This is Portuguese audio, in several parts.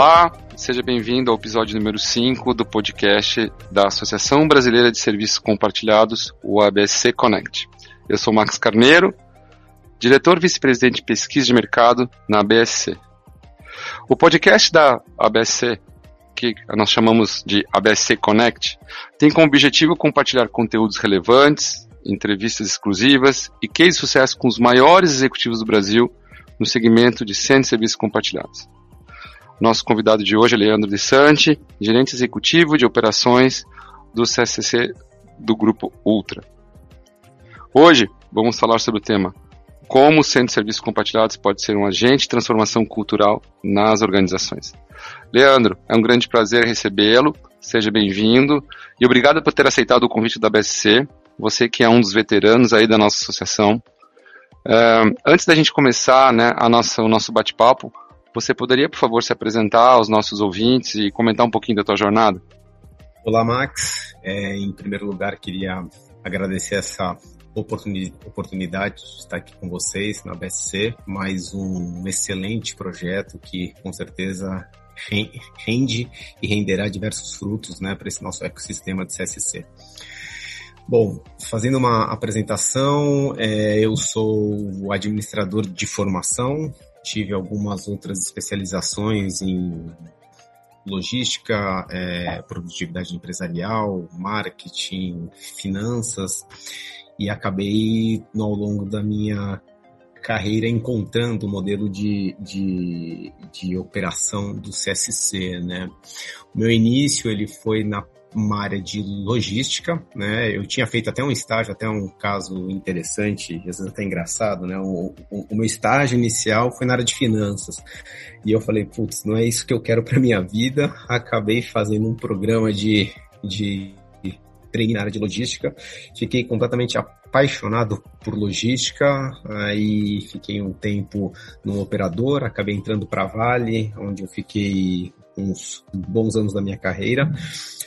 Olá, seja bem-vindo ao episódio número 5 do podcast da Associação Brasileira de Serviços Compartilhados, o ABSC Connect. Eu sou Max Carneiro, diretor vice-presidente de pesquisa de mercado na ABSC. O podcast da ABSC, que nós chamamos de ABSC Connect, tem como objetivo compartilhar conteúdos relevantes, entrevistas exclusivas e case de sucesso com os maiores executivos do Brasil no segmento de centros de serviços compartilhados. Nosso convidado de hoje é Leandro de Sante, gerente executivo de operações do CSC do Grupo Ultra. Hoje vamos falar sobre o tema como o Centro de Serviços Compartilhados pode ser um agente de transformação cultural nas organizações. Leandro, é um grande prazer recebê-lo, seja bem-vindo e obrigado por ter aceitado o convite da BSC, você que é um dos veteranos aí da nossa associação. Uh, antes da gente começar né, a nossa, o nosso bate-papo, você poderia, por favor, se apresentar aos nossos ouvintes e comentar um pouquinho da tua jornada? Olá, Max. É, em primeiro lugar, queria agradecer essa oportunidade de estar aqui com vocês na BSC, mais um excelente projeto que com certeza rende e renderá diversos frutos né, para esse nosso ecossistema de CSC. Bom, fazendo uma apresentação, é, eu sou o administrador de formação, tive algumas outras especializações em logística, é, produtividade empresarial, marketing, finanças e acabei ao longo da minha carreira encontrando o modelo de, de, de operação do CSC, né? O meu início ele foi na uma área de logística, né? Eu tinha feito até um estágio, até um caso interessante, às vezes até engraçado, né? O, o, o meu estágio inicial foi na área de finanças. E eu falei, putz, não é isso que eu quero para minha vida. Acabei fazendo um programa de, de treino na área de logística. Fiquei completamente apaixonado por logística, aí fiquei um tempo no operador, acabei entrando para Vale, onde eu fiquei uns bons anos da minha carreira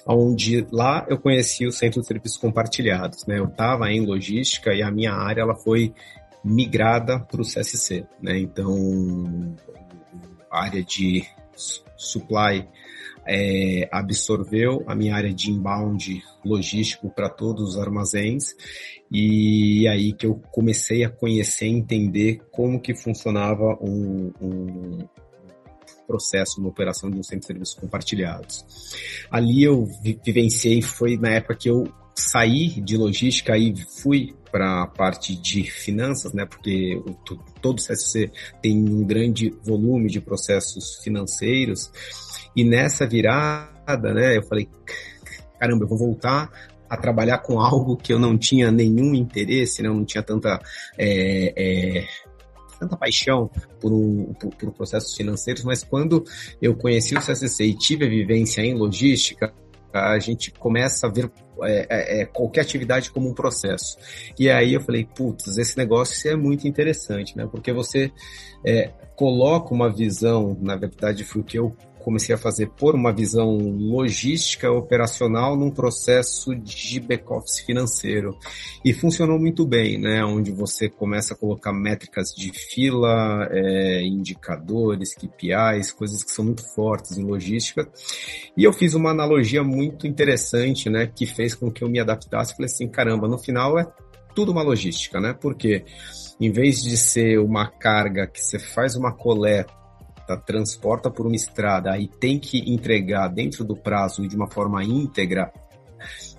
onde lá eu conheci o Centro de Serviços Compartilhados, né? Eu estava em logística e a minha área ela foi migrada para o CSC, né? Então, a área de supply é, absorveu a minha área de inbound logístico para todos os armazéns e aí que eu comecei a conhecer e entender como que funcionava um, um, processo uma operação de um centro de serviços compartilhados. Ali eu vivenciei, foi na época que eu saí de logística e fui para a parte de finanças, né? Porque todo o CSC tem um grande volume de processos financeiros. E nessa virada, né? Eu falei, caramba, eu vou voltar a trabalhar com algo que eu não tinha nenhum interesse, né? Eu não tinha tanta é, é, tanta paixão por, um, por, por processos financeiros, mas quando eu conheci o CSC e tive a vivência em logística, a gente começa a ver é, é, é, qualquer atividade como um processo. E aí eu falei, putz, esse negócio é muito interessante, né? Porque você é, coloca uma visão, na verdade foi o que eu comecei a fazer por uma visão logística operacional num processo de back-office financeiro. E funcionou muito bem, né? Onde você começa a colocar métricas de fila, é, indicadores, KPIs, coisas que são muito fortes em logística. E eu fiz uma analogia muito interessante, né? Que fez com que eu me adaptasse. Falei assim, caramba, no final é tudo uma logística, né? Porque em vez de ser uma carga que você faz uma coleta transporta por uma estrada e tem que entregar dentro do prazo e de uma forma íntegra,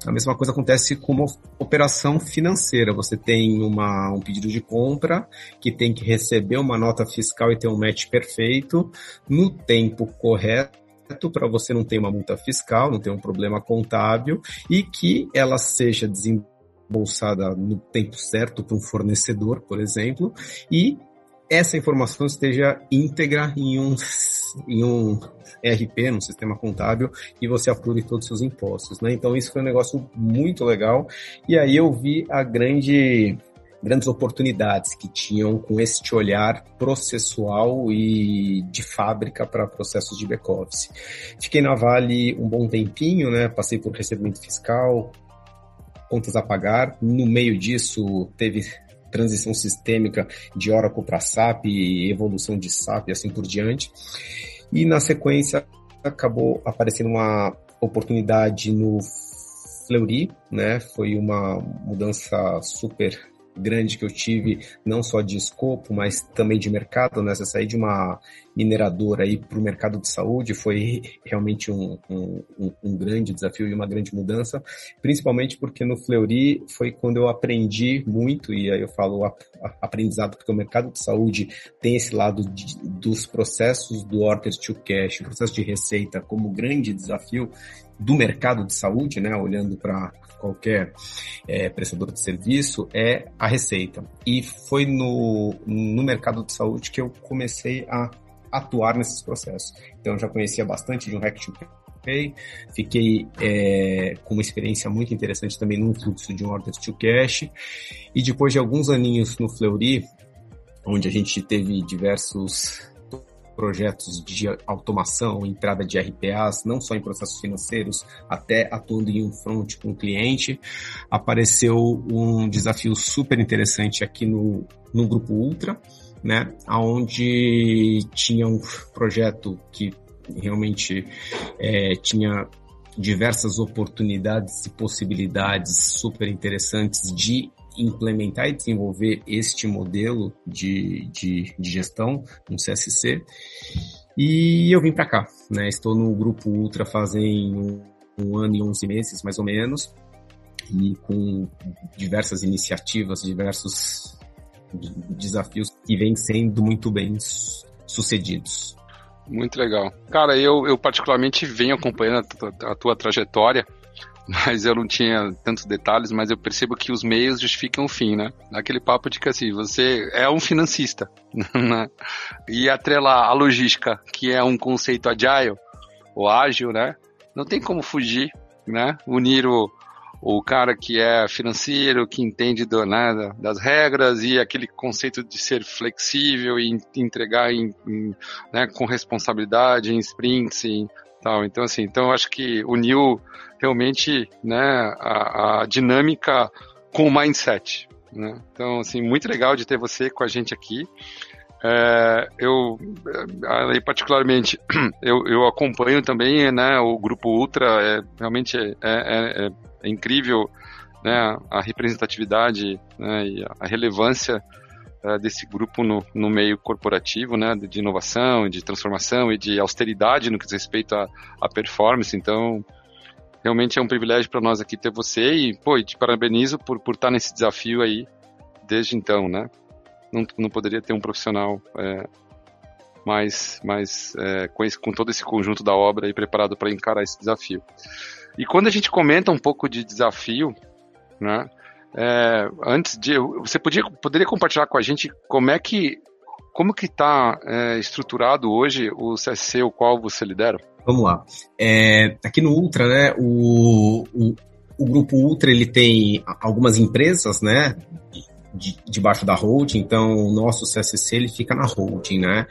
a mesma coisa acontece com uma operação financeira. Você tem uma, um pedido de compra que tem que receber uma nota fiscal e ter um match perfeito no tempo correto para você não ter uma multa fiscal, não ter um problema contábil e que ela seja desembolsada no tempo certo para um fornecedor, por exemplo, e essa informação esteja íntegra em um, em um ERP, no sistema contábil, e você apure todos os seus impostos, né? Então isso foi um negócio muito legal. E aí eu vi a grande grandes oportunidades que tinham com este olhar processual e de fábrica para processos de back-office. Fiquei na Vale um bom tempinho, né? Passei por recebimento fiscal, contas a pagar. No meio disso, teve transição sistêmica de Oracle para SAP, evolução de SAP e assim por diante. E na sequência acabou aparecendo uma oportunidade no Fleury, né? Foi uma mudança super grande que eu tive, não só de escopo, mas também de mercado, né? Você sair de uma mineradora aí para o mercado de saúde foi realmente um, um, um, grande desafio e uma grande mudança, principalmente porque no Fleury foi quando eu aprendi muito, e aí eu falo aprendizado, porque o mercado de saúde tem esse lado de, dos processos do order to cash, processo de receita como grande desafio do mercado de saúde, né? Olhando para qualquer é, prestador de serviço, é a receita. E foi no, no mercado de saúde que eu comecei a atuar nesses processos. Então, eu já conhecia bastante de um Hack to Pay, fiquei é, com uma experiência muito interessante também no fluxo de um Order to Cash, e depois de alguns aninhos no Fleury, onde a gente teve diversos projetos de automação, entrada de RPAs, não só em processos financeiros, até atuando em um front com o cliente, apareceu um desafio super interessante aqui no, no Grupo Ultra, né, onde tinha um projeto que realmente é, tinha diversas oportunidades e possibilidades super interessantes de implementar e desenvolver este modelo de, de, de gestão no CSC. E eu vim para cá, né? Estou no grupo Ultra fazem um, um ano e 11 meses, mais ou menos, e com diversas iniciativas, diversos desafios que vêm sendo muito bem sucedidos. Muito legal. Cara, eu, eu particularmente venho acompanhando a a tua trajetória mas eu não tinha tantos detalhes, mas eu percebo que os meios justificam o fim, né? Aquele papo de que assim, você é um financista, né? E atrelar a logística, que é um conceito agile, ou ágil, né? Não tem como fugir, né? Unir o, o cara que é financeiro, que entende do, né, das regras e aquele conceito de ser flexível e entregar em, em, né, com responsabilidade em sprints, em, tal. Então, assim, então eu acho que uniu realmente né, a, a dinâmica com o mindset. Né? Então, assim, muito legal de ter você com a gente aqui. É, eu, aí particularmente, eu, eu acompanho também né, o Grupo Ultra, é, realmente é, é, é, é incrível né, a representatividade né, e a relevância uh, desse grupo no, no meio corporativo, né, de inovação, de transformação e de austeridade no que diz respeito à performance. Então, realmente é um privilégio para nós aqui ter você e, pô, te parabenizo por, por estar nesse desafio aí desde então, né? Não, não poderia ter um profissional é, mais, mais é, com, esse, com todo esse conjunto da obra aí preparado para encarar esse desafio. E quando a gente comenta um pouco de desafio, né? É, antes de, você podia, poderia compartilhar com a gente como é que como que está é, estruturado hoje o CSC, o qual você lidera? Vamos lá. É, aqui no Ultra, né, o, o, o, grupo Ultra ele tem algumas empresas, né, de, debaixo da holding. Então, o nosso CSC ele fica na holding, né,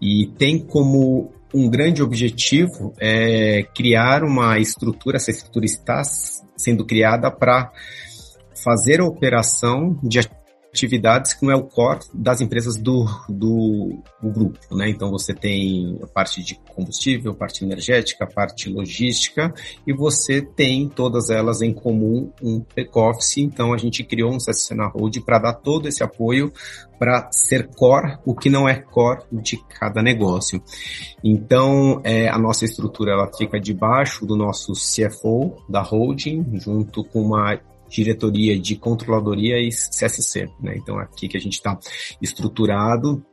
e tem como um grande objetivo é criar uma estrutura. Essa estrutura está sendo criada para fazer a operação de atividades que não é o core das empresas do, do, do, grupo, né? Então você tem a parte de combustível, a parte energética, a parte logística e você tem todas elas em comum um back-office. Então a gente criou um CSC na Hold para dar todo esse apoio para ser core o que não é core de cada negócio. Então é, a nossa estrutura ela fica debaixo do nosso CFO da holding, junto com uma diretoria de controladoria e CSC, né? Então aqui que a gente está estruturado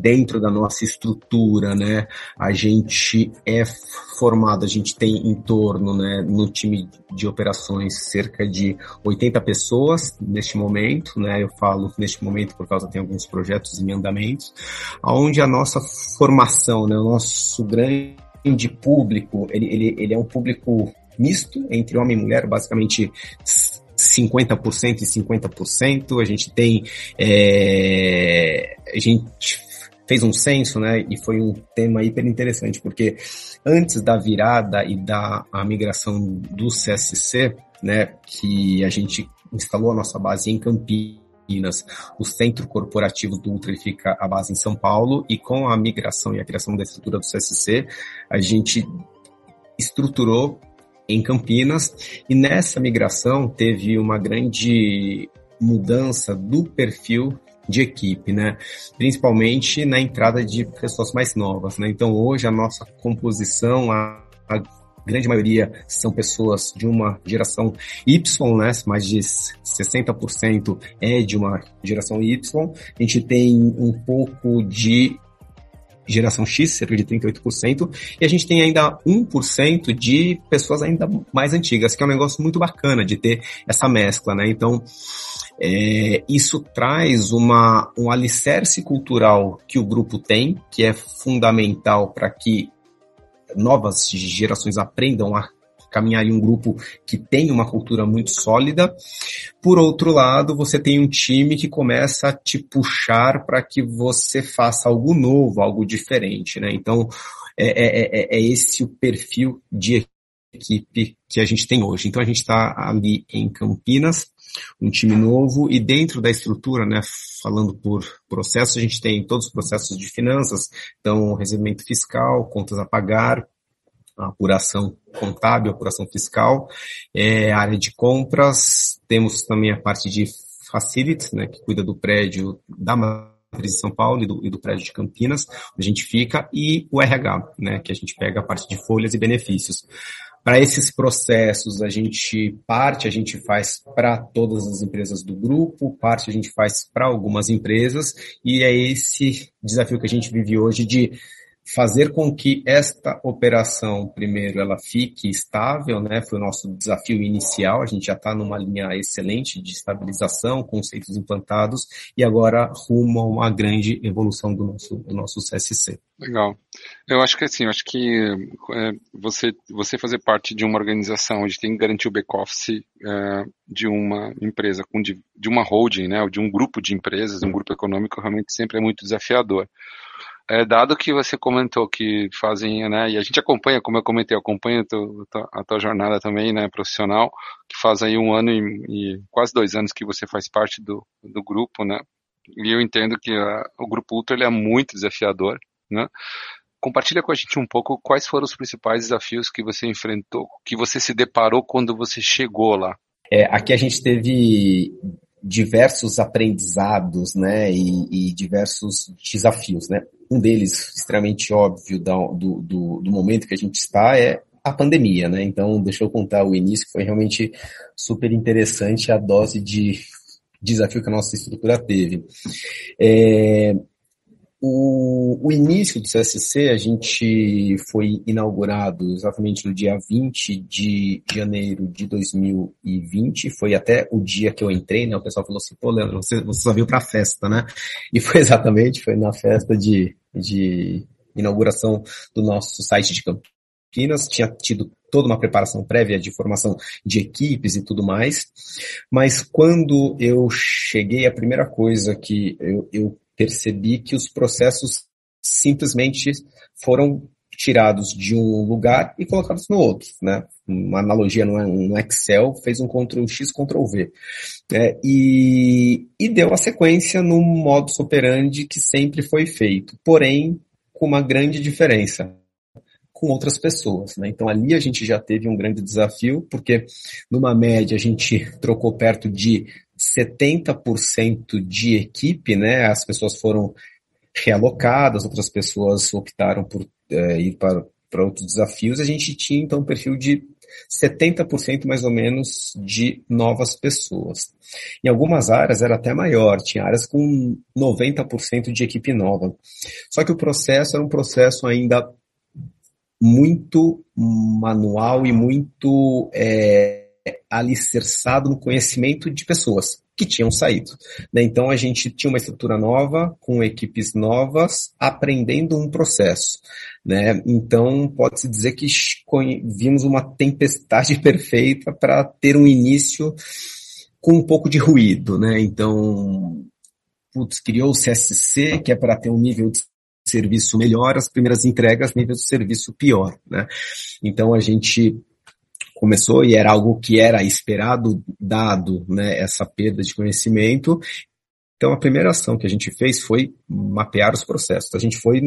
dentro da nossa estrutura, né? A gente é formado, a gente tem em torno, né, no time de operações cerca de 80 pessoas neste momento, né? Eu falo neste momento por causa tem alguns projetos em andamentos, aonde a nossa formação, né, o nosso grande público, ele, ele, ele é um público misto entre homem e mulher, basicamente 50% e 50%. A gente tem. É, a gente fez um censo, né? E foi um tema hiper interessante, porque antes da virada e da migração do CSC, né? Que a gente instalou a nossa base em Campinas. O centro corporativo do Ultra fica a base em São Paulo e com a migração e a criação da estrutura do CSC, a gente estruturou em Campinas e nessa migração teve uma grande mudança do perfil de equipe, né? Principalmente na entrada de pessoas mais novas, né? Então hoje a nossa composição, a, a grande maioria são pessoas de uma geração Y, né? Mais de 60% é de uma geração Y. A gente tem um pouco de geração X, cerca de 38%, e a gente tem ainda 1% de pessoas ainda mais antigas, que é um negócio muito bacana de ter essa mescla, né? Então, é, isso traz uma, um alicerce cultural que o grupo tem, que é fundamental para que novas gerações aprendam a caminhar em um grupo que tem uma cultura muito sólida. Por outro lado, você tem um time que começa a te puxar para que você faça algo novo, algo diferente, né? Então, é, é, é, é esse o perfil de equipe que a gente tem hoje. Então, a gente está ali em Campinas, um time novo e dentro da estrutura, né, falando por processo, a gente tem todos os processos de finanças, então recebimento fiscal, contas a pagar, apuração contábil, apuração fiscal, é, área de compras, temos também a parte de facility, né, que cuida do prédio da matriz de São Paulo e do, e do prédio de Campinas, onde a gente fica, e o RH, né, que a gente pega a parte de folhas e benefícios. Para esses processos, a gente parte a gente faz para todas as empresas do grupo, parte a gente faz para algumas empresas, e é esse desafio que a gente vive hoje de fazer com que esta operação, primeiro, ela fique estável, né? Foi o nosso desafio inicial. A gente já está numa linha excelente de estabilização, conceitos implantados e agora rumo a uma grande evolução do nosso, do nosso CSC. Legal. Eu acho que assim, acho que é, você, você fazer parte de uma organização onde tem que garantir o back-office é, de uma empresa, de, de uma holding, né? Ou de um grupo de empresas, um grupo econômico, realmente sempre é muito desafiador. É, dado que você comentou que fazem, né, e a gente acompanha, como eu comentei, eu acompanho a tua, a tua jornada também, né, profissional, que faz aí um ano e, e, quase dois anos que você faz parte do, do grupo, né, e eu entendo que a, o Grupo Ultra ele é muito desafiador, né, compartilha com a gente um pouco quais foram os principais desafios que você enfrentou, que você se deparou quando você chegou lá. É, aqui a gente teve diversos aprendizados, né, e, e, diversos desafios, né. Um deles, extremamente óbvio do, do, do momento que a gente está, é a pandemia, né. Então, deixa eu contar o início, que foi realmente super interessante a dose de desafio que a nossa estrutura teve. É, o, o, início do CSC, a gente foi inaugurado exatamente no dia 20 de janeiro de 2020, foi até o dia que eu entrei, né? O pessoal falou assim, pô, Leandro, você, você só veio pra festa, né? E foi exatamente, foi na festa de, de inauguração do nosso site de Campinas, tinha tido toda uma preparação prévia de formação de equipes e tudo mais, mas quando eu cheguei, a primeira coisa que eu, eu percebi que os processos simplesmente foram tirados de um lugar e colocados no outro, né? Uma analogia no Excel fez um Ctrl X, Ctrl V. É, e, e deu a sequência no modus operandi que sempre foi feito, porém com uma grande diferença com outras pessoas, né? Então ali a gente já teve um grande desafio, porque numa média a gente trocou perto de 70% de equipe, né? As pessoas foram realocadas, outras pessoas optaram por é, ir para, para outros desafios. A gente tinha então um perfil de 70% mais ou menos de novas pessoas. Em algumas áreas era até maior, tinha áreas com 90% de equipe nova. Só que o processo era um processo ainda muito manual e muito é, alicerçado no conhecimento de pessoas que tinham saído. Né? Então a gente tinha uma estrutura nova, com equipes novas, aprendendo um processo. Né? Então pode-se dizer que vimos uma tempestade perfeita para ter um início com um pouco de ruído. Né? Então, putz, criou o CSC, que é para ter um nível de serviço melhor, as primeiras entregas, nível de serviço pior. Né? Então a gente começou e era algo que era esperado, dado né, essa perda de conhecimento, Então, a primeira ação que a gente fez foi mapear os processos. A gente foi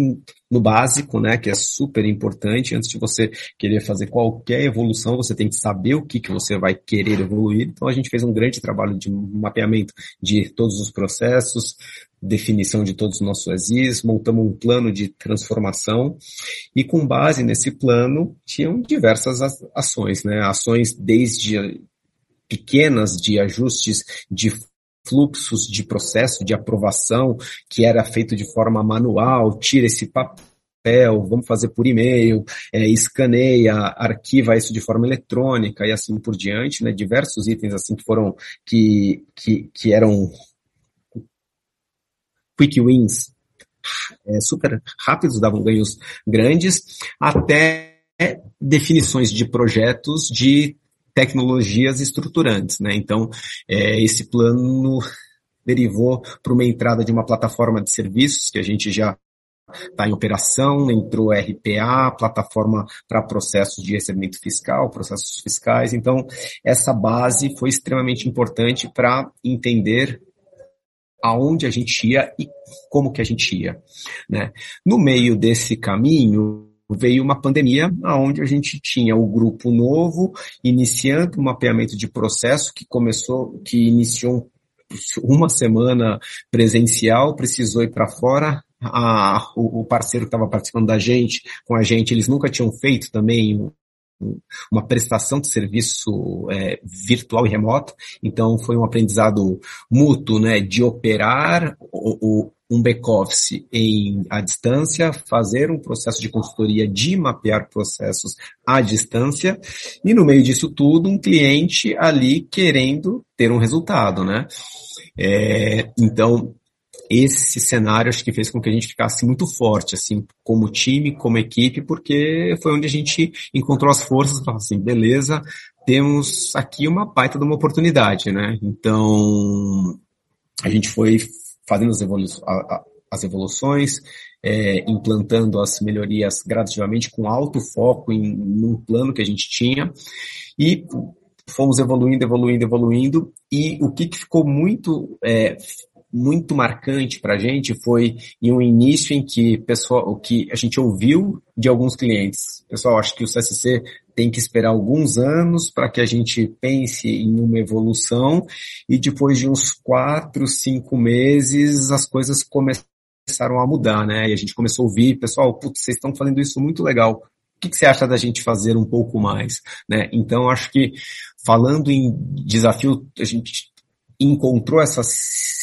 no básico, né, que é super importante. Antes de você querer fazer qualquer evolução, você tem que saber o que, que você vai querer evoluir. Então, a gente fez um grande trabalho de mapeamento de todos os processos, definição de todos os nossos exis, montamos um plano de transformação e com base nesse plano tinham diversas ações, né? Ações desde pequenas de ajustes de fluxos de processo de aprovação que era feito de forma manual, tira esse papel, vamos fazer por e-mail, é, escaneia, arquiva isso de forma eletrônica e assim por diante, né? Diversos itens assim que foram, que, que, que eram quick wins é, super rápidos, davam ganhos grandes, até definições de projetos de tecnologias estruturantes, né? Então, é, esse plano derivou para uma entrada de uma plataforma de serviços que a gente já está em operação, entrou RPA, plataforma para processos de recebimento fiscal, processos fiscais. Então, essa base foi extremamente importante para entender aonde a gente ia e como que a gente ia. Né? No meio desse caminho, veio uma pandemia onde a gente tinha o grupo novo iniciando o mapeamento de processo que começou, que iniciou uma semana presencial, precisou ir para fora. A, o, o parceiro que estava participando da gente, com a gente, eles nunca tinham feito também uma prestação de serviço é, virtual e remoto. Então foi um aprendizado mútuo, né, de operar o, o um back-office em à distância, fazer um processo de consultoria de mapear processos à distância e no meio disso tudo um cliente ali querendo ter um resultado, né? É, então esse cenário acho que fez com que a gente ficasse muito forte, assim, como time, como equipe, porque foi onde a gente encontrou as forças para assim, beleza, temos aqui uma baita de uma oportunidade, né? Então, a gente foi fazendo as, evolu as evoluções, é, implantando as melhorias gradativamente com alto foco em num plano que a gente tinha e fomos evoluindo, evoluindo, evoluindo e o que, que ficou muito é, muito marcante para a gente foi em um início em que pessoal, o que a gente ouviu de alguns clientes. Pessoal, acho que o CSC tem que esperar alguns anos para que a gente pense em uma evolução e depois de uns quatro, cinco meses as coisas começaram a mudar, né? E a gente começou a ouvir, pessoal, putz, vocês estão fazendo isso muito legal. O que, que você acha da gente fazer um pouco mais? Né? Então, acho que falando em desafio, a gente encontrou essas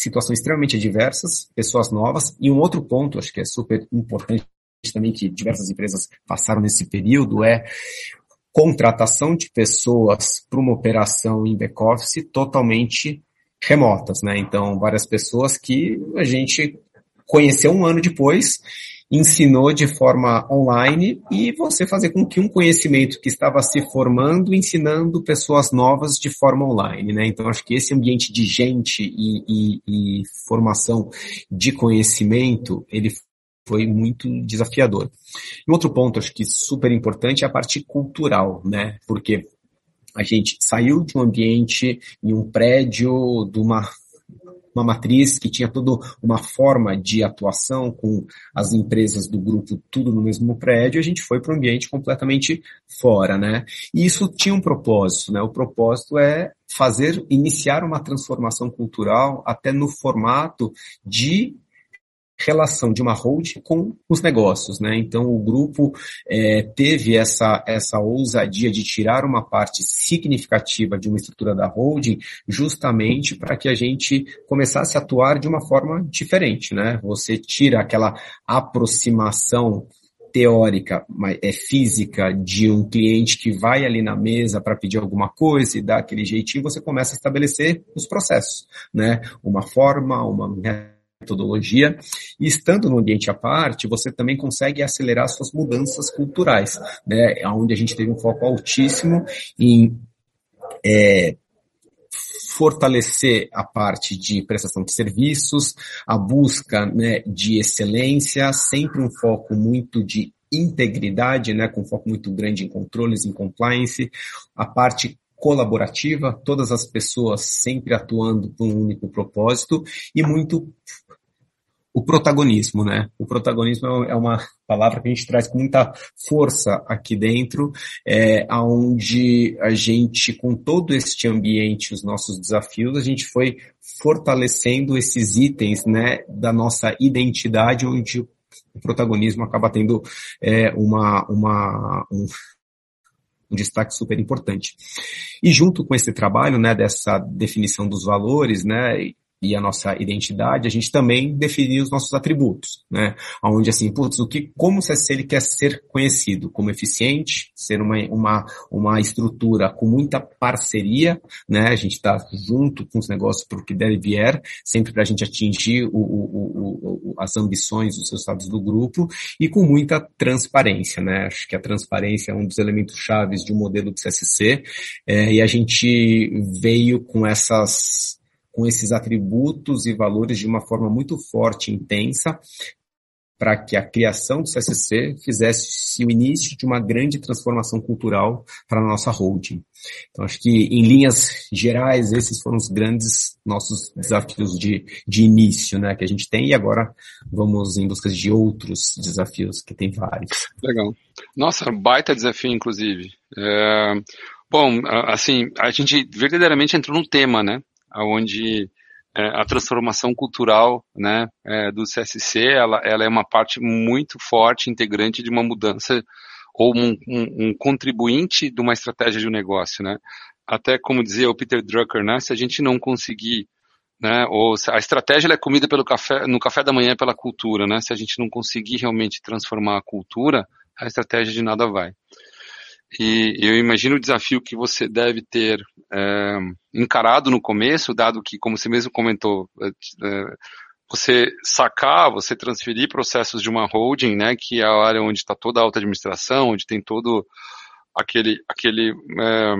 situações extremamente adversas, pessoas novas, e um outro ponto, acho que é super importante também que diversas empresas passaram nesse período é contratação de pessoas para uma operação em back-office totalmente remotas, né? Então, várias pessoas que a gente conheceu um ano depois ensinou de forma online e você fazer com que um conhecimento que estava se formando, ensinando pessoas novas de forma online, né? Então acho que esse ambiente de gente e, e, e formação de conhecimento, ele foi muito desafiador. E outro ponto, acho que super importante, é a parte cultural, né? Porque a gente saiu de um ambiente em um prédio, de uma uma matriz que tinha toda uma forma de atuação com as empresas do grupo tudo no mesmo prédio, a gente foi para um ambiente completamente fora, né? E isso tinha um propósito, né? O propósito é fazer, iniciar uma transformação cultural até no formato de relação de uma holding com os negócios, né? Então o grupo é, teve essa essa ousadia de tirar uma parte significativa de uma estrutura da holding, justamente para que a gente começasse a atuar de uma forma diferente, né? Você tira aquela aproximação teórica, é física de um cliente que vai ali na mesa para pedir alguma coisa e dá aquele jeitinho, você começa a estabelecer os processos, né? Uma forma, uma metodologia, e estando no ambiente à parte, você também consegue acelerar suas mudanças culturais, né? Onde a gente teve um foco altíssimo em é, fortalecer a parte de prestação de serviços, a busca né, de excelência, sempre um foco muito de integridade, né, com foco muito grande em controles, em compliance, a parte colaborativa, todas as pessoas sempre atuando com um único propósito e muito o protagonismo, né? O protagonismo é uma palavra que a gente traz com muita força aqui dentro, é, aonde a gente, com todo este ambiente, os nossos desafios, a gente foi fortalecendo esses itens, né, da nossa identidade, onde o protagonismo acaba tendo é, uma, uma, um, um destaque super importante. E junto com esse trabalho, né, dessa definição dos valores, né, e a nossa identidade, a gente também definir os nossos atributos, né? Onde assim, putz, o que, como se ele quer ser conhecido como eficiente, ser uma, uma, uma estrutura com muita parceria, né? A gente está junto com os negócios para o que deve vier, sempre para a gente atingir o, o, o, as ambições, os resultados do grupo e com muita transparência, né? Acho que a transparência é um dos elementos chaves de um modelo de CSC é, e a gente veio com essas com esses atributos e valores de uma forma muito forte e intensa, para que a criação do CSC fizesse o início de uma grande transformação cultural para a nossa holding. Então, acho que, em linhas gerais, esses foram os grandes nossos desafios de, de início né, que a gente tem, e agora vamos em busca de outros desafios, que tem vários. Legal. Nossa, baita desafio, inclusive. É... Bom, assim, a gente verdadeiramente entrou num tema, né? Onde é, a transformação cultural né, é, do CSC ela, ela é uma parte muito forte, integrante de uma mudança ou um, um, um, contribuinte de uma estratégia de um negócio, né? Até como dizia o Peter Drucker, né? Se a gente não conseguir, né? Ou a estratégia é comida pelo café, no café da manhã pela cultura, né? Se a gente não conseguir realmente transformar a cultura, a estratégia de nada vai. E eu imagino o desafio que você deve ter é, encarado no começo, dado que, como você mesmo comentou, é, é, você sacar, você transferir processos de uma holding, né, que é a área onde está toda a alta administração, onde tem todo aquele, aquele é,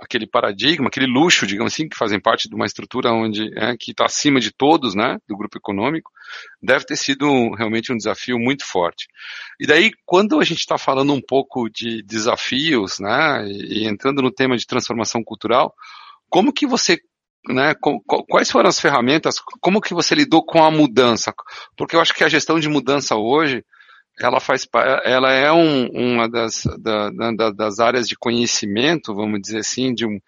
aquele paradigma, aquele luxo, digamos assim, que fazem parte de uma estrutura onde é, que está acima de todos, né, do grupo econômico, deve ter sido realmente um desafio muito forte. E daí, quando a gente está falando um pouco de desafios, né, e, entrando no tema de transformação cultural, como que você né, quais foram as ferramentas, como que você lidou com a mudança? Porque eu acho que a gestão de mudança hoje, ela faz, ela é um, uma das, da, da, das áreas de conhecimento, vamos dizer assim, de, um,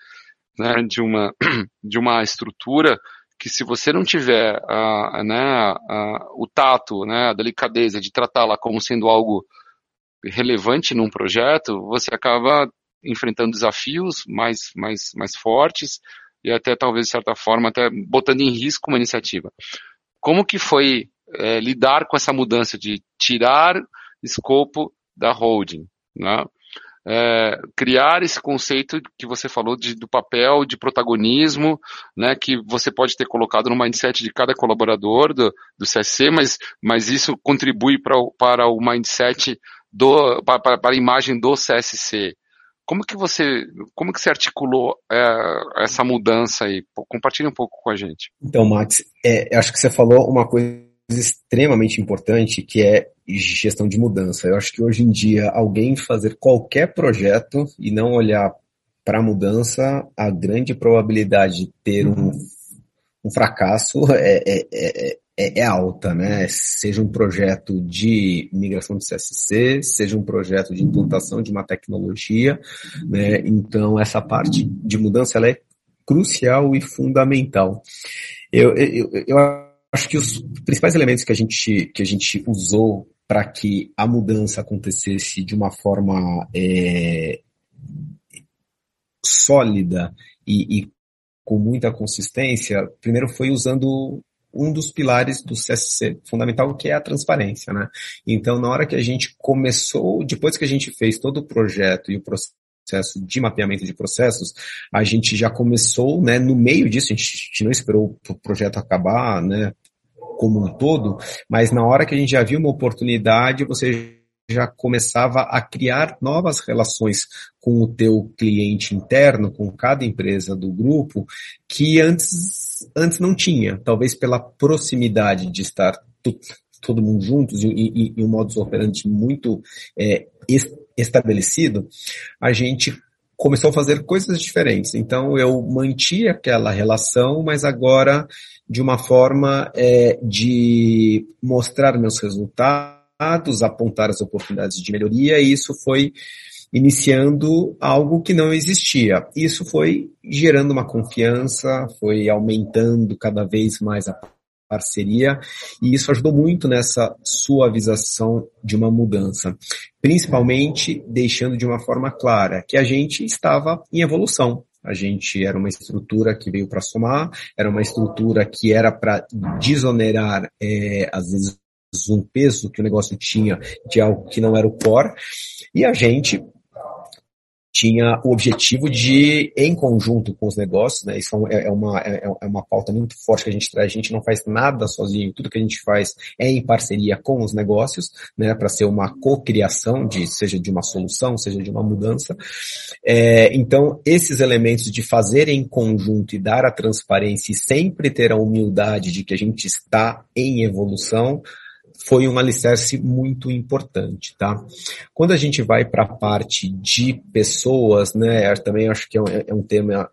né, de, uma, de uma estrutura que se você não tiver a, né, a, o tato, né, a delicadeza de tratá-la como sendo algo relevante num projeto, você acaba enfrentando desafios mais, mais, mais fortes e até talvez de certa forma até botando em risco uma iniciativa. Como que foi é, lidar com essa mudança de tirar escopo da holding, né? É, criar esse conceito que você falou de, do papel de protagonismo, né, que você pode ter colocado no mindset de cada colaborador do, do CSC, mas, mas isso contribui pra, para o mindset do, para, para a imagem do CSC. Como que você, como que você articulou é, essa mudança aí? Compartilhe um pouco com a gente. Então, Max, é, acho que você falou uma coisa extremamente importante que é gestão de mudança. Eu acho que hoje em dia alguém fazer qualquer projeto e não olhar para a mudança, a grande probabilidade de ter um, um fracasso é, é, é, é, alta, né? Seja um projeto de migração de CSC, seja um projeto de implantação de uma tecnologia, né? Então essa parte de mudança ela é crucial e fundamental. Eu, eu, eu acho que os principais elementos que a gente, que a gente usou para que a mudança acontecesse de uma forma é, sólida e, e, com muita consistência, primeiro foi usando um dos pilares do CSC fundamental, que é a transparência, né? Então, na hora que a gente começou, depois que a gente fez todo o projeto e o processo de mapeamento de processos, a gente já começou, né, no meio disso, a gente, a gente não esperou o projeto acabar, né, como um todo, mas na hora que a gente já viu uma oportunidade, você já começava a criar novas relações com o teu cliente interno, com cada empresa do grupo, que antes, antes não tinha, talvez pela proximidade de estar todo mundo juntos e, e, e um modus operandi muito é, estabelecido, a gente começou a fazer coisas diferentes. Então eu mantinha aquela relação, mas agora de uma forma é, de mostrar meus resultados, apontar as oportunidades de melhoria, e isso foi iniciando algo que não existia. Isso foi gerando uma confiança, foi aumentando cada vez mais a parceria e isso ajudou muito nessa suavização de uma mudança, principalmente deixando de uma forma clara que a gente estava em evolução. A gente era uma estrutura que veio para somar, era uma estrutura que era para desonerar, é, às vezes, um peso que o negócio tinha de algo que não era o core, e a gente tinha o objetivo de, em conjunto com os negócios, né, isso é, é uma, é, é, uma pauta muito forte que a gente traz, a gente não faz nada sozinho, tudo que a gente faz é em parceria com os negócios, né, para ser uma cocriação de, seja de uma solução, seja de uma mudança. É, então, esses elementos de fazer em conjunto e dar a transparência e sempre ter a humildade de que a gente está em evolução, foi um alicerce muito importante, tá? Quando a gente vai para a parte de pessoas, né, também acho que é um, é um tema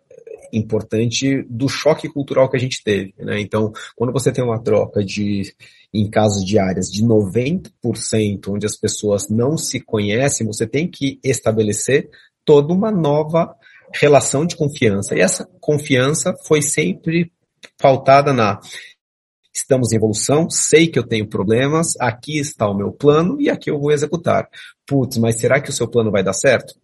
importante do choque cultural que a gente teve, né? Então, quando você tem uma troca de em casos de áreas de 90%, onde as pessoas não se conhecem, você tem que estabelecer toda uma nova relação de confiança. E essa confiança foi sempre pautada na estamos em evolução, sei que eu tenho problemas, aqui está o meu plano e aqui eu vou executar. Putz, mas será que o seu plano vai dar certo?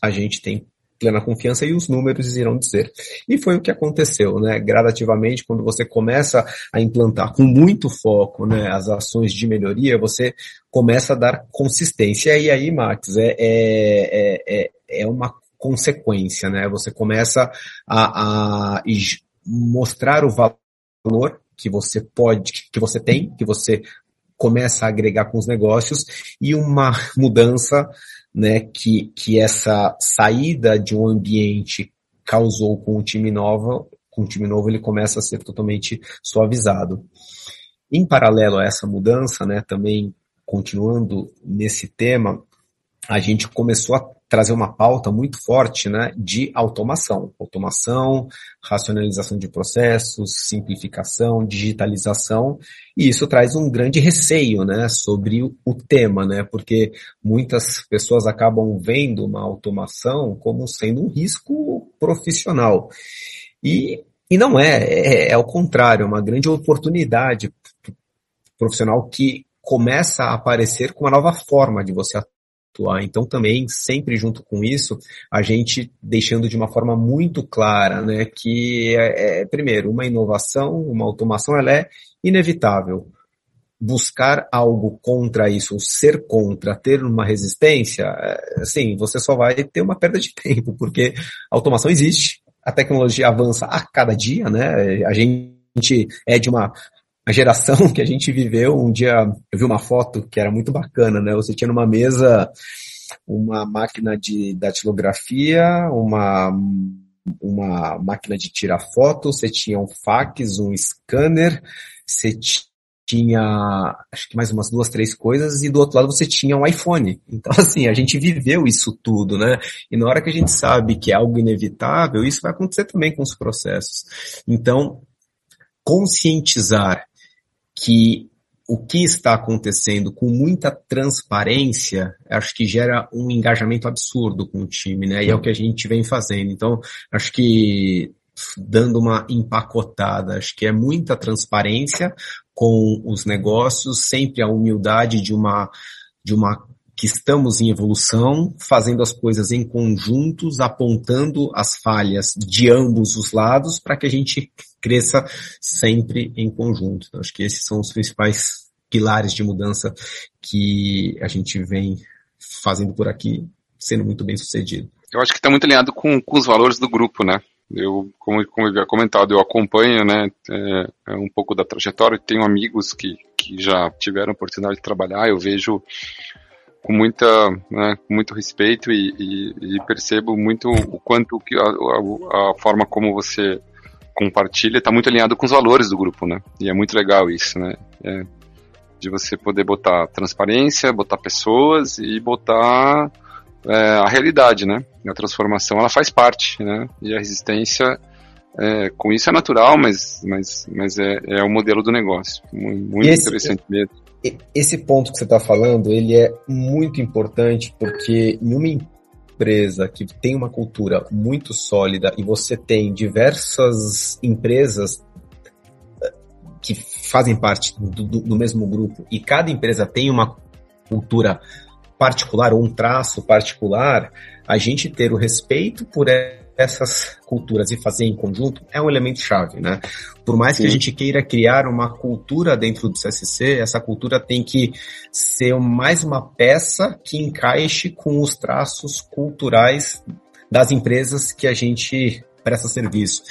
A gente tem plena confiança e os números irão dizer. E foi o que aconteceu, né? Gradativamente, quando você começa a implantar com muito foco, né, as ações de melhoria, você começa a dar consistência. E aí, Max, é, é, é, é uma consequência, né? Você começa a, a mostrar o valor que você pode, que você tem, que você começa a agregar com os negócios e uma mudança, né, que, que essa saída de um ambiente causou com o time novo, com o time novo ele começa a ser totalmente suavizado. Em paralelo a essa mudança, né, também continuando nesse tema, a gente começou a trazer uma pauta muito forte né, de automação. Automação, racionalização de processos, simplificação, digitalização, e isso traz um grande receio né, sobre o, tema, né, porque muitas pessoas acabam vendo uma automação como sendo um risco profissional. E, e não é, é, é ao contrário, é uma grande oportunidade profissional que começa a aparecer com uma nova forma de você atuar. Então também, sempre junto com isso, a gente deixando de uma forma muito clara, né, que é, é primeiro, uma inovação, uma automação, ela é inevitável. Buscar algo contra isso, ou ser contra, ter uma resistência, é, assim, você só vai ter uma perda de tempo, porque a automação existe, a tecnologia avança a cada dia, né? A gente é de uma a geração que a gente viveu, um dia eu vi uma foto que era muito bacana, né? Você tinha numa mesa uma máquina de datilografia, uma, uma máquina de tirar foto, você tinha um fax, um scanner, você tinha, acho que mais umas duas, três coisas, e do outro lado você tinha um iPhone. Então, assim, a gente viveu isso tudo, né? E na hora que a gente sabe que é algo inevitável, isso vai acontecer também com os processos. Então, conscientizar que o que está acontecendo com muita transparência, acho que gera um engajamento absurdo com o time, né? E é o que a gente vem fazendo. Então, acho que dando uma empacotada, acho que é muita transparência com os negócios, sempre a humildade de uma de uma que estamos em evolução, fazendo as coisas em conjuntos, apontando as falhas de ambos os lados para que a gente cresça sempre em conjunto. Então, acho que esses são os principais pilares de mudança que a gente vem fazendo por aqui, sendo muito bem sucedido. Eu acho que está muito alinhado com, com os valores do grupo, né? Eu, como, como eu havia comentado, eu acompanho, né, é, é um pouco da trajetória, tenho amigos que, que já tiveram a oportunidade de trabalhar, eu vejo com muita, né, com muito respeito e, e, e, percebo muito o quanto que a, a, a forma como você compartilha está muito alinhado com os valores do grupo, né? E é muito legal isso, né? É, de você poder botar transparência, botar pessoas e botar é, a realidade, né? A transformação ela faz parte, né? E a resistência é, com isso é natural, mas, mas, mas é, é o modelo do negócio. Muito, esse, interessante mesmo. Esse ponto que você está falando, ele é muito importante porque em uma empresa que tem uma cultura muito sólida e você tem diversas empresas eh, que fazem parte do, do, do mesmo grupo e cada empresa tem uma cultura particular ou um traço particular, a gente ter o respeito por essas culturas e fazer em conjunto é um elemento chave, né? Por mais Sim. que a gente queira criar uma cultura dentro do CSC, essa cultura tem que ser mais uma peça que encaixe com os traços culturais das empresas que a gente presta serviço.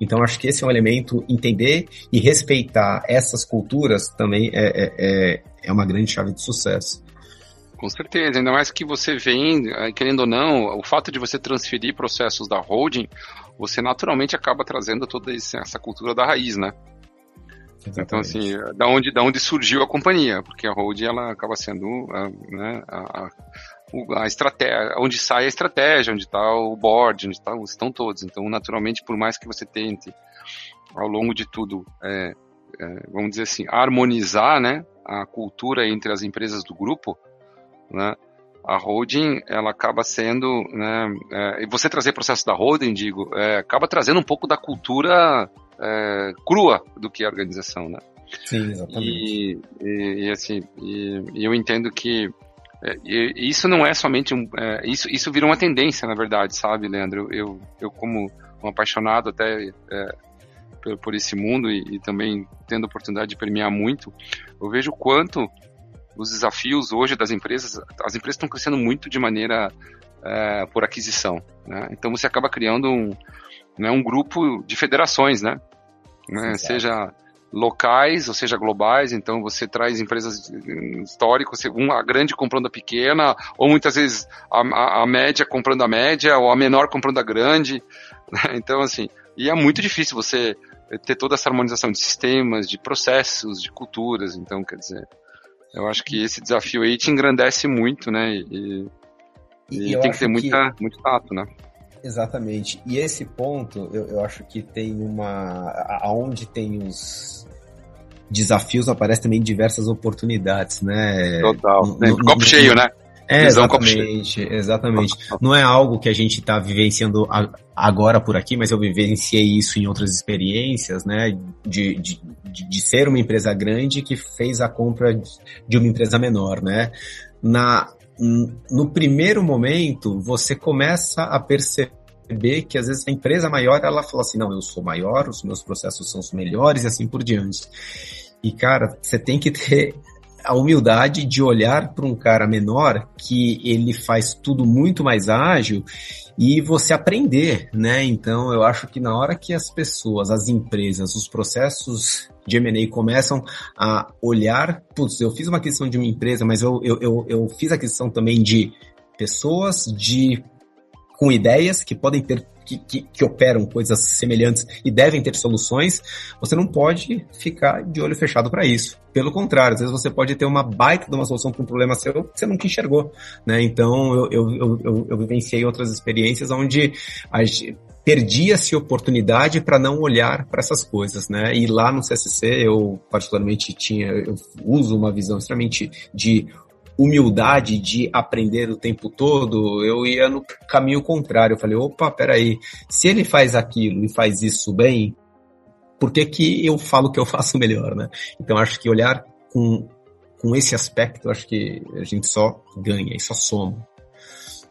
Então, acho que esse é um elemento, entender e respeitar essas culturas também é, é, é, é uma grande chave de sucesso. Com certeza, ainda mais que você vem, eh, querendo ou não, o fato de você transferir processos da holding, você naturalmente acaba trazendo toda essa cultura da raiz, né? Exatamente. Então, assim, da onde, da onde surgiu a companhia, porque a holding ela acaba sendo a, né, a, a estratégia, onde sai a estratégia, onde está o board, onde tá, estão todos. Então, naturalmente, por mais que você tente, ao longo de tudo, é, é, vamos dizer assim, harmonizar né, a cultura entre as empresas do grupo, né? A holding, ela acaba sendo, né, é, e você trazer processo da holding, digo, é, acaba trazendo um pouco da cultura é, crua do que é a organização, né? Sim, exatamente. E, e, e assim, e, eu entendo que é, isso não é somente um, é, isso, isso virou uma tendência, na verdade, sabe, Leandro? Eu, eu como um apaixonado até é, por, por, esse mundo e, e, também tendo a oportunidade de permear muito, eu vejo quanto os desafios hoje das empresas, as empresas estão crescendo muito de maneira é, por aquisição, né? Então você acaba criando um, né, um grupo de federações, né? né? Seja locais, ou seja, globais, então você traz empresas históricas, uma grande comprando a pequena, ou muitas vezes a, a, a média comprando a média, ou a menor comprando a grande, né? então assim, e é muito difícil você ter toda essa harmonização de sistemas, de processos, de culturas, então quer dizer, eu acho que esse desafio aí te engrandece muito, né? E, e, e tem que ter muita, que... muito tato, né? Exatamente. E esse ponto, eu, eu acho que tem uma. Aonde tem os desafios, aparece também diversas oportunidades, né? Total. No, no, Copo no, cheio, né? É, exatamente, exatamente. Não é algo que a gente está vivenciando agora por aqui, mas eu vivenciei isso em outras experiências, né? De, de, de ser uma empresa grande que fez a compra de uma empresa menor, né? Na, no primeiro momento, você começa a perceber que às vezes a empresa maior, ela fala assim, não, eu sou maior, os meus processos são os melhores e assim por diante. E cara, você tem que ter a humildade de olhar para um cara menor que ele faz tudo muito mais ágil e você aprender, né? Então eu acho que na hora que as pessoas, as empresas, os processos de M&A começam a olhar, putz, eu fiz uma aquisição de uma empresa, mas eu, eu, eu, eu fiz aquisição também de pessoas, de com ideias que podem ter que, que, que, operam coisas semelhantes e devem ter soluções, você não pode ficar de olho fechado para isso. Pelo contrário, às vezes você pode ter uma baita de uma solução para um problema seu que você nunca enxergou. Né? Então, eu, eu, eu, eu vivenciei outras experiências onde perdia-se oportunidade para não olhar para essas coisas, né? E lá no CSC eu particularmente tinha, eu uso uma visão extremamente de humildade de aprender o tempo todo, eu ia no caminho contrário. Eu falei, opa, peraí, se ele faz aquilo e faz isso bem, por que, que eu falo que eu faço melhor, né? Então acho que olhar com, com esse aspecto, acho que a gente só ganha e só soma.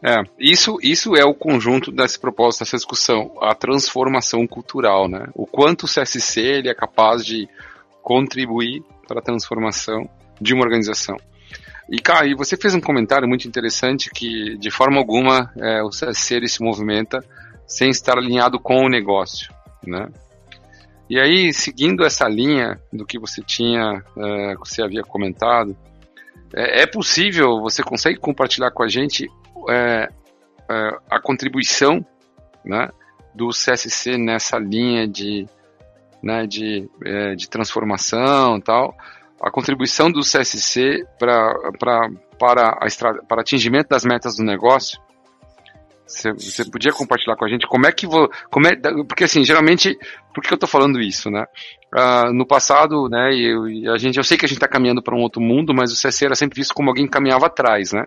É, isso, isso é o conjunto desse propósito, dessa discussão, a transformação cultural, né? O quanto o CSC ele é capaz de contribuir para a transformação de uma organização. E, cara, você fez um comentário muito interessante que, de forma alguma, é, o CSC se movimenta sem estar alinhado com o negócio, né? E aí, seguindo essa linha do que você tinha, é, que você havia comentado, é, é, possível, você consegue compartilhar com a gente é, é a contribuição né, do CSC nessa linha de, né, de, é, de transformação e tal, a contribuição do CSC pra, pra, para, a, para atingimento das metas do negócio? Você, você podia compartilhar com a gente como é que vou, como é, porque assim, geralmente, por que eu estou falando isso, né? Uh, no passado, né, eu, a gente, eu sei que a gente está caminhando para um outro mundo, mas o CSC era sempre visto como alguém que caminhava atrás, né?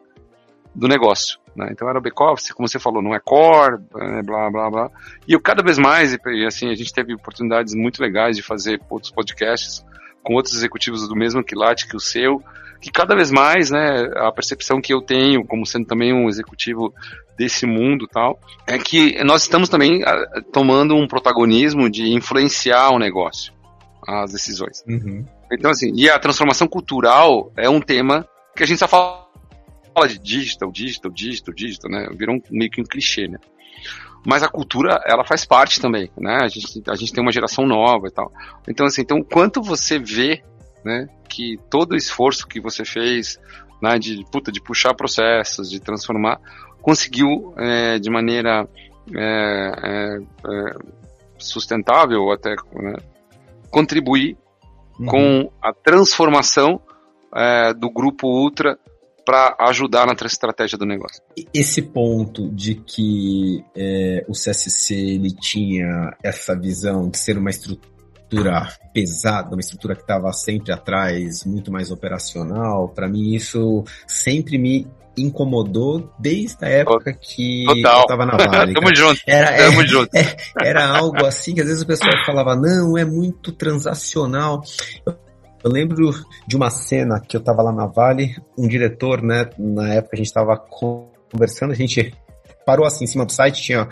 Do negócio, né? Então era o back-office, como você falou, não é core, né, blá, blá, blá. E eu cada vez mais, e assim, a gente teve oportunidades muito legais de fazer outros podcasts com outros executivos do mesmo quilate que o seu, que cada vez mais, né, a percepção que eu tenho, como sendo também um executivo desse mundo tal, é que nós estamos também uh, tomando um protagonismo de influenciar o negócio, as decisões. Uhum. Então, assim, e a transformação cultural é um tema que a gente só fala de digital, digital, digital, digital, né? Virou um, meio que um clichê, né? Mas a cultura, ela faz parte também, né? A gente, a gente tem uma geração nova e tal. Então, assim, então, quanto você vê né? Que todo o esforço que você fez, né, de, puta, de puxar processos, de transformar, conseguiu é, de maneira é, é, é sustentável ou até né, contribuir uhum. com a transformação é, do grupo Ultra para ajudar na estratégia do negócio. Esse ponto de que é, o CSC ele tinha essa visão de ser uma estrutura pesada, uma estrutura que estava sempre atrás, muito mais operacional. Para mim, isso sempre me incomodou desde a época que Total. eu estava na Vale. Tamo junto. Era, Tamo é, junto. É, era algo assim que às vezes o pessoal falava, não, é muito transacional. Eu, eu lembro de uma cena que eu estava lá na Vale, um diretor, né, na época a gente estava conversando, a gente parou assim em cima do site, tinha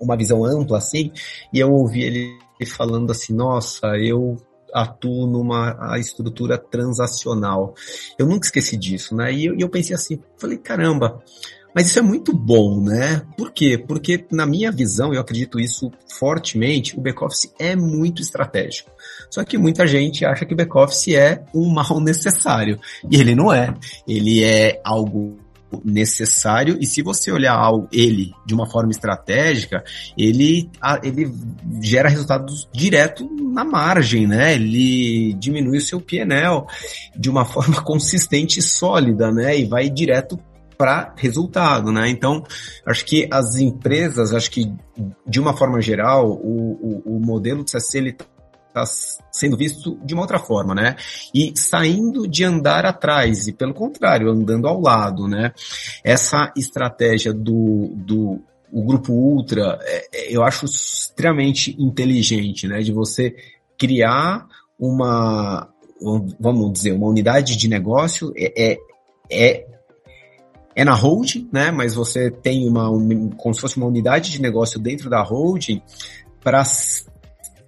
uma visão ampla assim, e eu ouvi ele falando assim, nossa, eu atuo numa estrutura transacional. Eu nunca esqueci disso, né? E eu, e eu pensei assim, falei, caramba, mas isso é muito bom, né? Por quê? Porque, na minha visão, eu acredito isso fortemente, o back-office é muito estratégico. Só que muita gente acha que o back-office é um mal necessário. E ele não é. Ele é algo necessário e se você olhar ele de uma forma estratégica, ele, ele gera resultados direto na margem, né? Ele diminui o seu PNL de uma forma consistente e sólida, né? E vai direto para resultado, né? Então, acho que as empresas, acho que de uma forma geral, o, o, o modelo de CSC está sendo visto de uma outra forma, né? E saindo de andar atrás, e pelo contrário, andando ao lado, né? Essa estratégia do, do o grupo Ultra, é, é, eu acho extremamente inteligente, né? De você criar uma, vamos dizer, uma unidade de negócio é, é, é é na holding, né? Mas você tem uma, como se fosse uma unidade de negócio dentro da holding para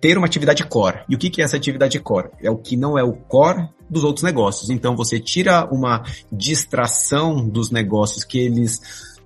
ter uma atividade core. E o que, que é essa atividade core? É o que não é o core dos outros negócios. Então você tira uma distração dos negócios que eles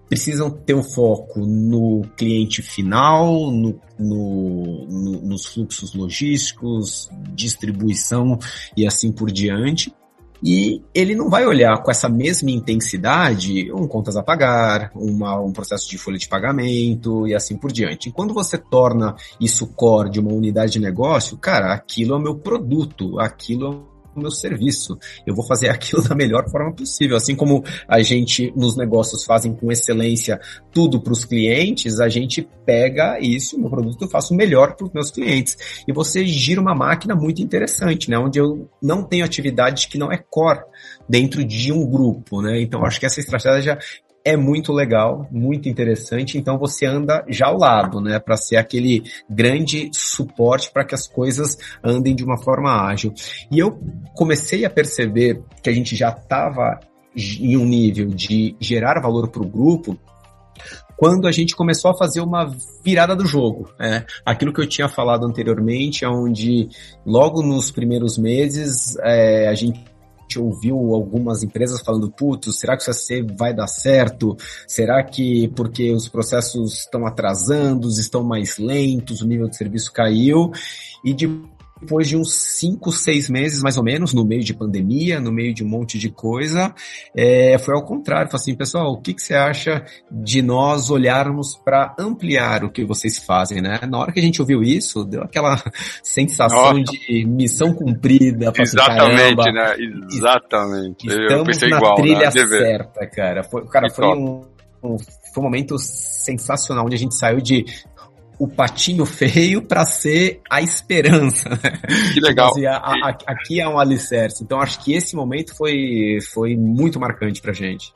precisam ter o um foco no cliente final, no, no, no, nos fluxos logísticos, distribuição e assim por diante. E ele não vai olhar com essa mesma intensidade um contas a pagar, uma, um processo de folha de pagamento e assim por diante. E quando você torna isso core de uma unidade de negócio, cara, aquilo é o meu produto, aquilo é o meu serviço. Eu vou fazer aquilo da melhor forma possível. Assim como a gente nos negócios fazem com excelência tudo para os clientes, a gente pega isso, meu produto, eu faço melhor para os meus clientes. E você gira uma máquina muito interessante, né? Onde eu não tenho atividade que não é core dentro de um grupo, né? Então acho que essa estratégia é muito legal, muito interessante. Então você anda já ao lado, né, para ser aquele grande suporte para que as coisas andem de uma forma ágil. E eu comecei a perceber que a gente já estava em um nível de gerar valor para o grupo quando a gente começou a fazer uma virada do jogo. Né? Aquilo que eu tinha falado anteriormente, onde logo nos primeiros meses é, a gente gente ouviu algumas empresas falando, putz, será que o CSC vai dar certo? Será que porque os processos estão atrasando, estão mais lentos, o nível de serviço caiu? E de depois de uns cinco, seis meses, mais ou menos, no meio de pandemia, no meio de um monte de coisa, é, foi ao contrário. Falei assim, pessoal, o que, que você acha de nós olharmos para ampliar o que vocês fazem, né? Na hora que a gente ouviu isso, deu aquela sensação Nossa. de missão cumprida. Assim, Exatamente, assim, né? Exatamente. Estamos Eu pensei na igual, trilha né? certa, cara. Foi, cara, foi um, um, foi um momento sensacional, onde a gente saiu de o patinho feio para ser a esperança. Né? Que legal. Tipo assim, a, a, aqui é um alicerce. Então acho que esse momento foi, foi muito marcante pra gente.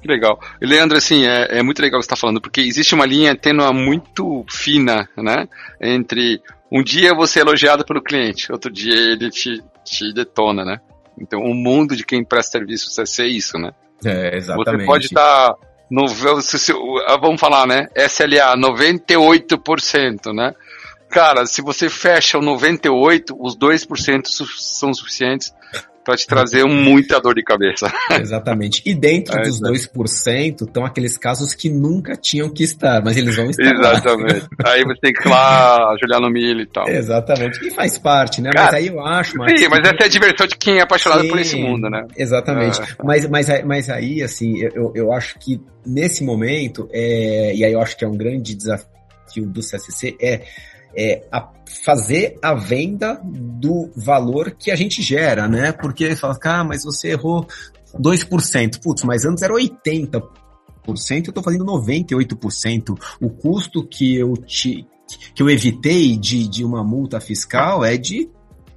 Que legal. E Leandro, assim, é, é muito legal o que você está falando, porque existe uma linha tênua muito fina, né? Entre um dia você é elogiado pelo cliente, outro dia ele te, te detona, né? Então, o mundo de quem presta serviço é ser isso, né? É, exatamente. Você pode estar tá no, ah, vamos falar, né? SLA 98%, né? Cara, se você fecha o 98, os 2% são suficientes para te trazer muita dor de cabeça. Exatamente. E dentro é, dos 2% estão aqueles casos que nunca tinham que estar, mas eles vão estar Exatamente. Lá. Aí você tem que ir lá ajoelhar no milho e tal. Exatamente. E faz parte, né? Cara, mas aí eu acho... Sim, mas essa é a diversão de quem é apaixonado sim, por esse mundo, né? Exatamente. É. Mas, mas, mas aí, assim, eu, eu acho que nesse momento, é, e aí eu acho que é um grande desafio do CSC, é é, a fazer a venda do valor que a gente gera, né? Porque fala, ah, mas você errou 2%. Putz, mas antes era 80%, eu tô fazendo 98%. O custo que eu te que eu evitei de, de uma multa fiscal é de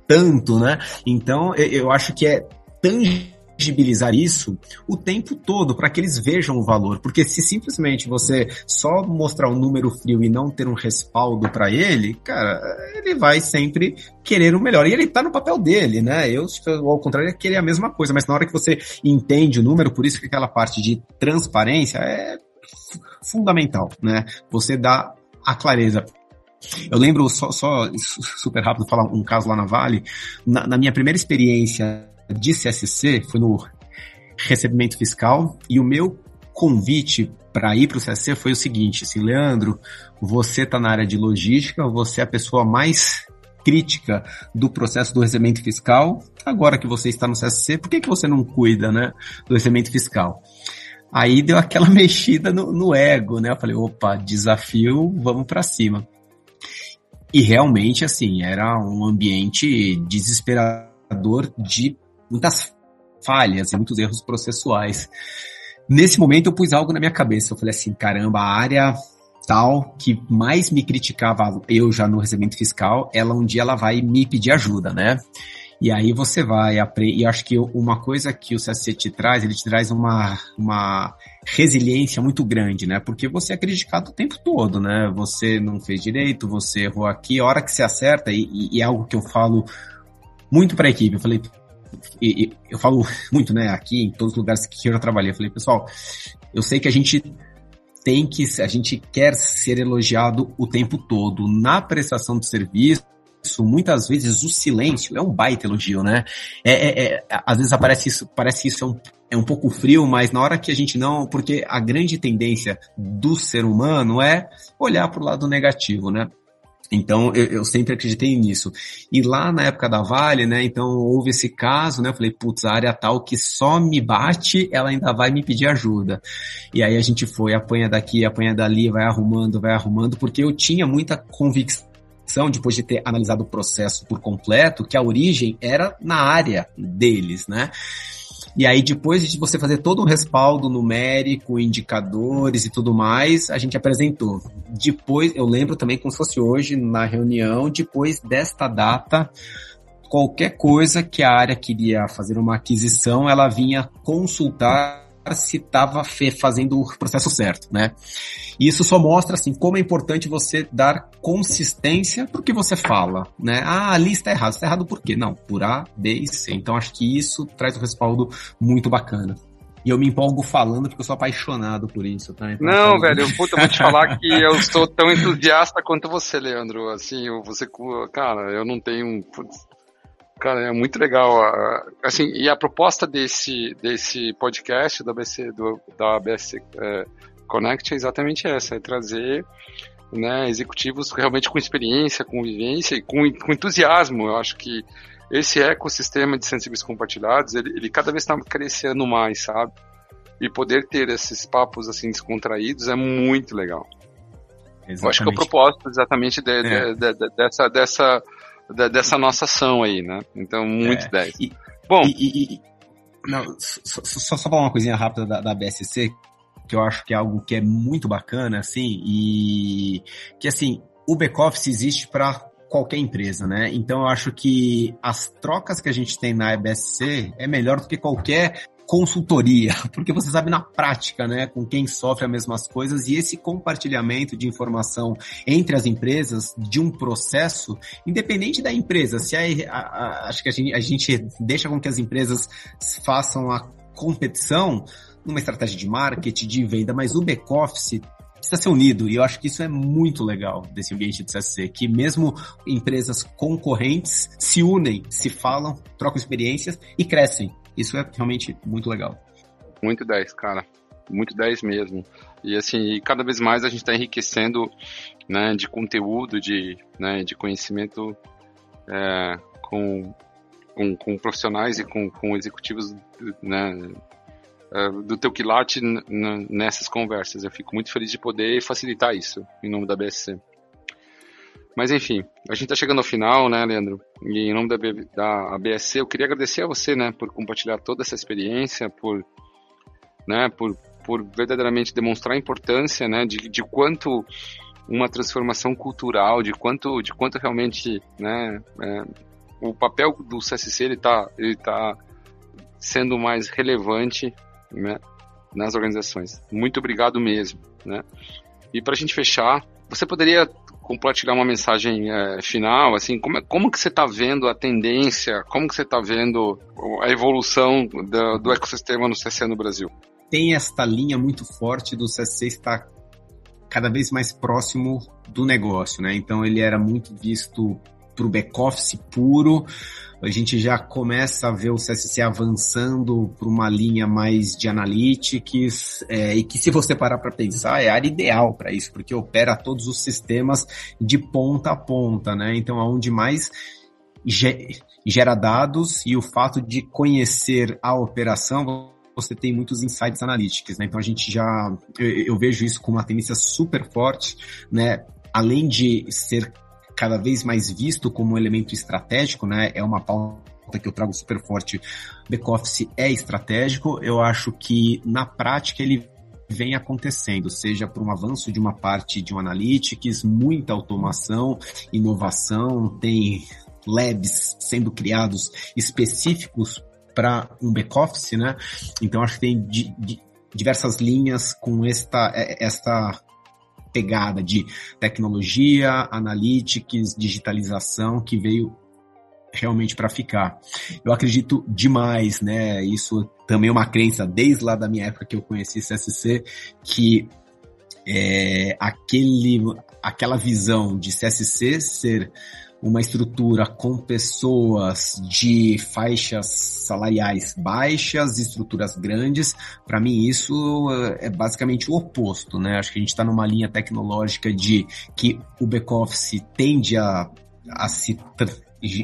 tanto, né? Então, eu acho que é tangível tangibilizar isso o tempo todo para que eles vejam o valor, porque se simplesmente você só mostrar um número frio e não ter um respaldo para ele, cara, ele vai sempre querer o melhor. E ele tá no papel dele, né? Eu, ao contrário, é querer a mesma coisa, mas na hora que você entende o número, por isso que aquela parte de transparência é fundamental, né? Você dá a clareza. Eu lembro, só, só super rápido, falar um caso lá na Vale. Na, na minha primeira experiência de CSC foi no recebimento fiscal e o meu convite para ir para o CSC foi o seguinte, assim, Leandro, você está na área de logística, você é a pessoa mais crítica do processo do recebimento fiscal. Agora que você está no CSC, por que, que você não cuida, né, do recebimento fiscal? Aí deu aquela mexida no, no ego, né? Eu falei, opa, desafio, vamos para cima. E realmente, assim, era um ambiente desesperador de muitas falhas e muitos erros processuais. Nesse momento eu pus algo na minha cabeça. Eu falei assim, caramba, a área tal que mais me criticava eu já no recebimento fiscal, ela um dia ela vai me pedir ajuda, né? E aí você vai aprender, e acho que uma coisa que o CSC te traz, ele te traz uma, uma resiliência muito grande, né? Porque você é criticado o tempo todo, né? Você não fez direito, você errou aqui, a hora que você acerta, e, e é algo que eu falo muito para a equipe, eu falei, e, e, eu falo muito, né, aqui em todos os lugares que eu já trabalhei, eu falei, pessoal, eu sei que a gente tem que, a gente quer ser elogiado o tempo todo. Na prestação de serviço, muitas vezes o silêncio é um baita elogio, né? É, é, é, às vezes aparece isso, parece isso é um, é um pouco frio, mas na hora que a gente não, porque a grande tendência do ser humano é olhar para o lado negativo, né? Então, eu, eu, sempre acreditei nisso. E lá na época da Vale, né, então houve esse caso, né, eu falei, putz, a área tal que só me bate, ela ainda vai me pedir ajuda. E aí a gente foi, apanha daqui, apanha dali, vai arrumando, vai arrumando, porque eu tinha muita convicção depois de ter analisado o processo por completo, que a origem era na área deles, né? E aí, depois de você fazer todo um respaldo numérico, indicadores e tudo mais, a gente apresentou. Depois, eu lembro também como se fosse hoje, na reunião, depois desta data, qualquer coisa que a área queria fazer uma aquisição, ela vinha consultar se estava fazendo o processo certo, né? E isso só mostra assim como é importante você dar consistência pro que você fala, né? Ah, a lista é errada, está errado por quê? Não, por A, B e C. Então acho que isso traz um respaldo muito bacana. E eu me empolgo falando porque eu sou apaixonado por isso, tá? Então, não, velho, eu, puta, vou te falar que eu sou tão entusiasta quanto você, Leandro. Assim, você, cara, eu não tenho. Putz, Cara, é muito legal. Assim, e a proposta desse, desse podcast do ABC, do, da ABS é, Connect é exatamente essa, é trazer né, executivos realmente com experiência, com vivência e com, com entusiasmo. Eu acho que esse ecossistema de sensíveis compartilhados, ele, ele cada vez está crescendo mais, sabe? E poder ter esses papos assim descontraídos é muito legal. Exatamente. Eu acho que é o propósito exatamente de, é. de, de, dessa, dessa, dessa nossa ação aí, né? Então, muito é. 10. E, Bom. E, e, não, só, só, só falar uma coisinha rápida da, da BSC, que eu acho que é algo que é muito bacana, assim, e que assim, o back-office existe para qualquer empresa, né? Então eu acho que as trocas que a gente tem na EBSC é melhor do que qualquer consultoria, porque você sabe na prática, né, com quem sofre as mesmas coisas e esse compartilhamento de informação entre as empresas de um processo, independente da empresa, se é, a, a, acho que a gente, a gente deixa com que as empresas façam a competição numa estratégia de marketing, de venda, mas o back-office precisa ser unido. E eu acho que isso é muito legal desse ambiente de CSC, que mesmo empresas concorrentes se unem, se falam, trocam experiências e crescem. Isso é realmente muito legal. Muito 10, cara. Muito 10 mesmo. E assim, cada vez mais a gente está enriquecendo né, de conteúdo, de, né, de conhecimento é, com, com, com, profissionais e com, com executivos né, é, do teu quilate nessas conversas. Eu fico muito feliz de poder facilitar isso em nome da BSC. Mas enfim, a gente está chegando ao final, né, Leandro? E em nome da, da ABSC, eu queria agradecer a você, né, por compartilhar toda essa experiência, por, né, por, por verdadeiramente demonstrar a importância, né, de, de quanto uma transformação cultural, de quanto, de quanto realmente, né, é, o papel do CSC ele está ele tá sendo mais relevante, né, nas organizações. Muito obrigado mesmo, né? E para a gente fechar, você poderia compartilhar uma mensagem é, final, assim, como, é, como que você está vendo a tendência, como que você está vendo a evolução do, do ecossistema no CC no Brasil? Tem esta linha muito forte do CC estar cada vez mais próximo do negócio, né? Então ele era muito visto para o back-office puro, a gente já começa a ver o CSC avançando para uma linha mais de analytics, é, e que se você parar para pensar, é a área ideal para isso, porque opera todos os sistemas de ponta a ponta, né? Então, aonde mais gera dados e o fato de conhecer a operação, você tem muitos insights analíticos, né? Então a gente já, eu, eu, vejo isso com uma tendência super forte, né? Além de ser cada vez mais visto como um elemento estratégico, né? É uma pauta que eu trago super forte. Back-office é estratégico. Eu acho que na prática ele vem acontecendo, seja por um avanço de uma parte de um analytics, muita automação, inovação, tem labs sendo criados específicos para um back-office, né? Então acho que tem di, di, diversas linhas com esta, esta pegada de tecnologia, analytics, digitalização que veio realmente para ficar. Eu acredito demais, né? Isso também é uma crença desde lá da minha época que eu conheci CSC que é, aquele, aquela visão de CSC ser uma estrutura com pessoas de faixas salariais baixas, estruturas grandes, para mim isso eh, é basicamente o oposto, né? Acho que a gente está numa linha tecnológica de que o back-office tende a, a se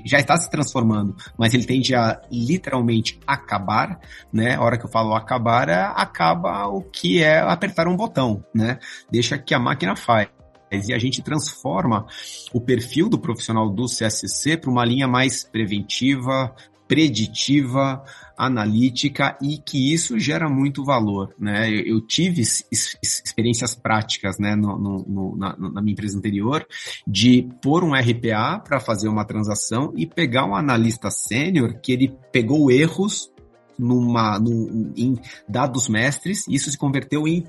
já está se transformando, mas ele tende a literalmente acabar, né? A hora que eu falo acabar, é, acaba o que é apertar um botão, né? Deixa que a máquina faz e a gente transforma o perfil do profissional do CSC para uma linha mais preventiva, preditiva, analítica e que isso gera muito valor, né? Eu, tive experiências práticas, né, no, no, na, na, minha empresa anterior, de pôr um RPA para fazer uma transação e pegar um analista sênior que ele pegou erros numa, num, em dados mestres, e isso se converteu em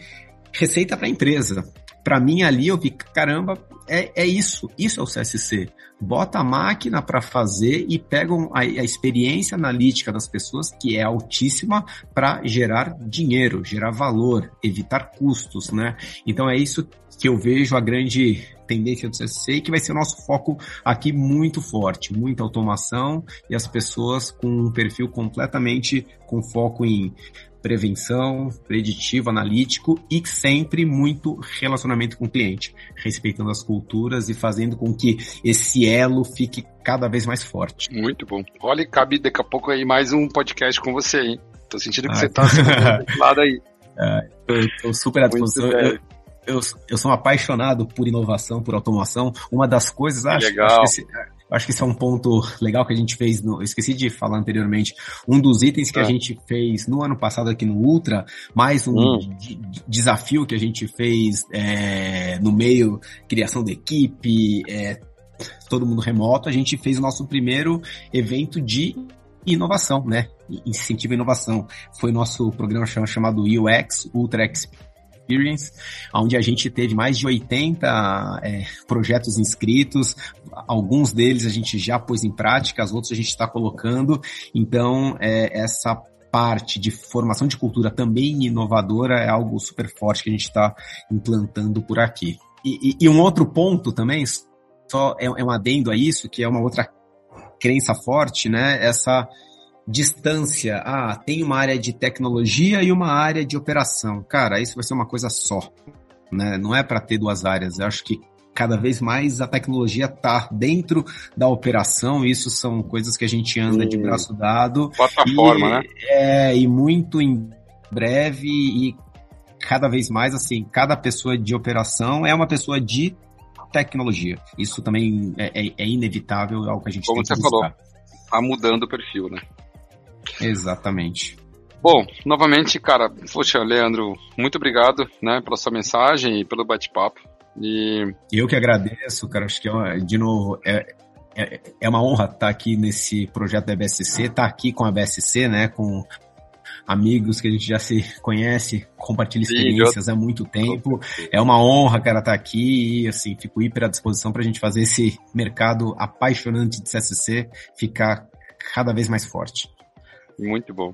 receita para a empresa para mim ali eu vi, caramba, é, é isso, isso é o CSC. Bota a máquina para fazer e pegam a, a, experiência analítica das pessoas, que é altíssima, para gerar dinheiro, gerar valor, evitar custos, né? Então é isso que eu vejo a grande tendência do CSC e que vai ser o nosso foco aqui muito forte, muita automação e as pessoas com um perfil completamente com foco em prevenção, preditivo, analítico e sempre muito relacionamento com o cliente, respeitando as culturas e fazendo com que esse elo fique cada vez mais forte. Muito bom. Olha, cabe daqui a pouco aí mais um podcast com você, hein? Tô sentindo que ah, você tá desse lado aí. Ah, eu tô super à disposição. Eu, eu, eu, sou um apaixonado por inovação, por automação. Uma das coisas, acho, legal. acho que esse, acho que esse é um ponto legal que a gente fez, no, eu esqueci de falar anteriormente, um dos itens que é. a gente fez no ano passado aqui no Ultra, mais um hum. desafio que a gente fez é, no meio, criação da equipe, é, todo mundo remoto, a gente fez o nosso primeiro evento de inovação, né? Incentivo à inovação. Foi nosso programa chamado UX, Ultra Experience Experience, onde a gente teve mais de 80 é, projetos inscritos, alguns deles a gente já pôs em prática, os outros a gente está colocando, então é, essa parte de formação de cultura também inovadora é algo super forte que a gente está implantando por aqui. E, e, e, um outro ponto também, só é, é um adendo a isso, que é uma outra crença forte, né? Essa distância. Ah, tem uma área de tecnologia e uma área de operação. Cara, isso vai ser uma coisa só. Né? Não é para ter duas áreas. Eu acho que cada vez mais a tecnologia está dentro da operação. Isso são coisas que a gente anda de braço dado. Plataforma, e, né? É, e muito em breve e cada vez mais assim, cada pessoa de operação é uma pessoa de tecnologia. Isso também é, é, é inevitável, é algo que a gente Como tem que você buscar. falou, tá mudando o perfil, né? Exatamente. Bom, novamente, cara, poxa, Leandro, muito obrigado, né, pela sua mensagem e pelo bate-papo. E... Eu que agradeço, cara, acho que, é, de novo, é, é, é uma honra estar aqui nesse projeto da BSC, estar aqui com a BSC, né, com amigos que a gente já se conhece, compartilha experiências Sim, eu... há muito tempo. É uma honra, cara, estar aqui e, assim, fico hiper à disposição para a gente fazer esse mercado apaixonante de CSC ficar cada vez mais forte. Muito bom.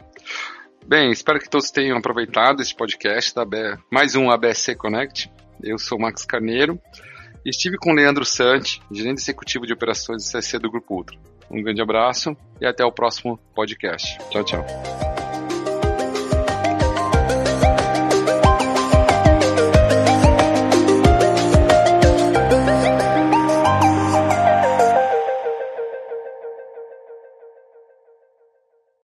Bem, espero que todos tenham aproveitado esse podcast da B... mais um ABSC Connect. Eu sou Max Carneiro e estive com Leandro Sante, gerente executivo de operações do CSC do Grupo Ultra. Um grande abraço e até o próximo podcast. Tchau, tchau.